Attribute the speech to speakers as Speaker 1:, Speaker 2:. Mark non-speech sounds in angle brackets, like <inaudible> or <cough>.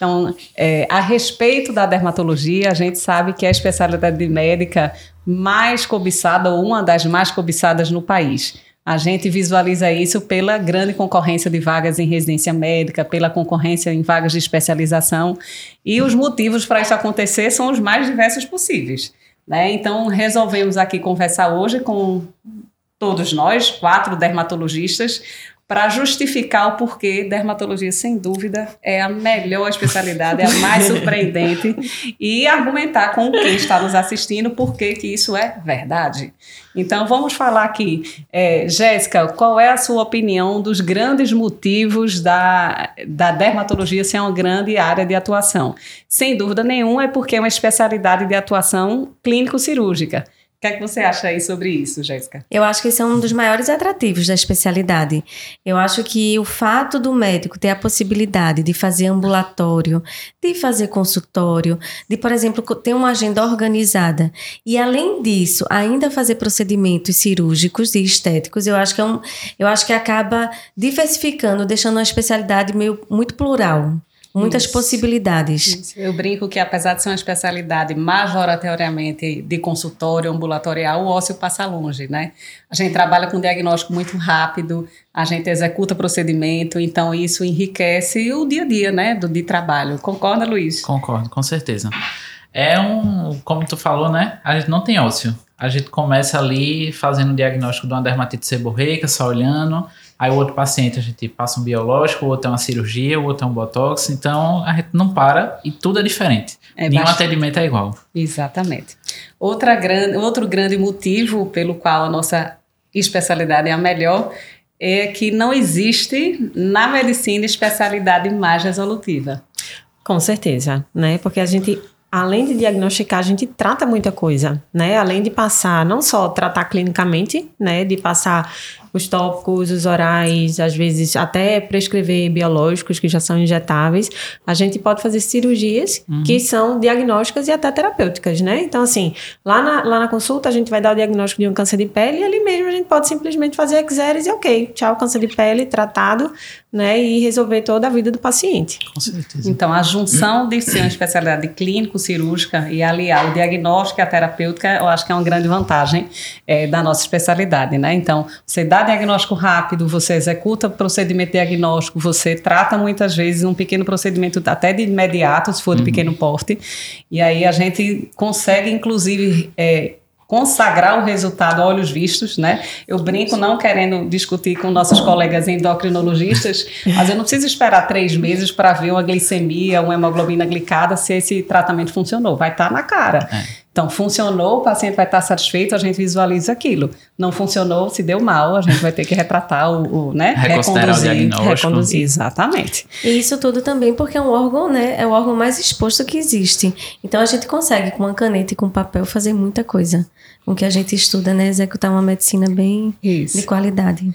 Speaker 1: Então, é, a respeito da dermatologia, a gente sabe que é a especialidade médica mais cobiçada ou uma das mais cobiçadas no país. A gente visualiza isso pela grande concorrência de vagas em residência médica, pela concorrência em vagas de especialização, e os motivos para isso acontecer são os mais diversos possíveis. Né? Então, resolvemos aqui conversar hoje com todos nós, quatro dermatologistas, para justificar o porquê dermatologia, sem dúvida, é a melhor especialidade, é a mais <laughs> surpreendente, e argumentar com quem está nos assistindo por que isso é verdade. Então, vamos falar aqui. É, Jéssica, qual é a sua opinião dos grandes motivos da, da dermatologia ser uma grande área de atuação? Sem dúvida nenhuma, é porque é uma especialidade de atuação clínico-cirúrgica. O que é que você acha aí sobre isso, Jéssica?
Speaker 2: Eu acho que esse é um dos maiores atrativos da especialidade. Eu acho que o fato do médico ter a possibilidade de fazer ambulatório, de fazer consultório, de, por exemplo, ter uma agenda organizada e, além disso, ainda fazer procedimentos cirúrgicos e estéticos, eu acho que, é um, eu acho que acaba diversificando, deixando uma especialidade meio muito plural muitas Isso. possibilidades. Isso.
Speaker 1: Eu brinco que, apesar de ser uma especialidade majoratoriamente de consultório ambulatorial, o ósseo passa longe, né? A gente trabalha com diagnóstico muito rápido, a gente executa procedimento, então isso enriquece o dia a dia, né, do, de trabalho. Concorda, Luiz?
Speaker 3: Concordo, com certeza. É um, como tu falou, né? A gente não tem ósseo. A gente começa ali fazendo o diagnóstico de uma dermatite seborreica, só olhando Aí o outro paciente a gente passa um biológico, o outro é uma cirurgia, o outro é um botox. Então a gente não para e tudo é diferente. É Nenhum bastante. atendimento é igual.
Speaker 1: Exatamente. Outra grande, outro grande motivo pelo qual a nossa especialidade é a melhor é que não existe na medicina especialidade mais resolutiva.
Speaker 4: Com certeza, né? Porque a gente além de diagnosticar, a gente trata muita coisa, né? Além de passar, não só tratar clinicamente, né? De passar os tópicos, os orais, às vezes até prescrever biológicos que já são injetáveis, a gente pode fazer cirurgias uhum. que são diagnósticas e até terapêuticas, né? Então, assim, lá na, lá na consulta a gente vai dar o diagnóstico de um câncer de pele e ali mesmo a gente pode simplesmente fazer exéres e ok, tchau, câncer de pele tratado, né? E resolver toda a vida do paciente.
Speaker 1: Com certeza. Então, a junção de ser uma especialidade clínico cirúrgica e aliar o diagnóstico e a terapêutica, eu acho que é uma grande vantagem é, da nossa especialidade, né? Então, você dá diagnóstico rápido, você executa procedimento diagnóstico, você trata muitas vezes um pequeno procedimento até de imediato, se for de uhum. pequeno porte, e aí a gente consegue, inclusive, é, consagrar o resultado a olhos vistos, né? Eu brinco não querendo discutir com nossos colegas endocrinologistas, mas eu não preciso esperar três meses para ver uma glicemia, uma hemoglobina glicada, se esse tratamento funcionou. Vai estar tá na cara. É. Então, funcionou, o paciente vai estar satisfeito, a gente visualiza aquilo. Não funcionou, se deu mal, a gente vai ter que retratar o, o né?
Speaker 3: Reconduzir. O reconduzir.
Speaker 1: Exatamente.
Speaker 2: E isso tudo também porque é um órgão, né? É o órgão mais exposto que existe. Então, a gente consegue, com uma caneta e com papel, fazer muita coisa. Com que a gente estuda, né? Executar uma medicina bem isso. de qualidade.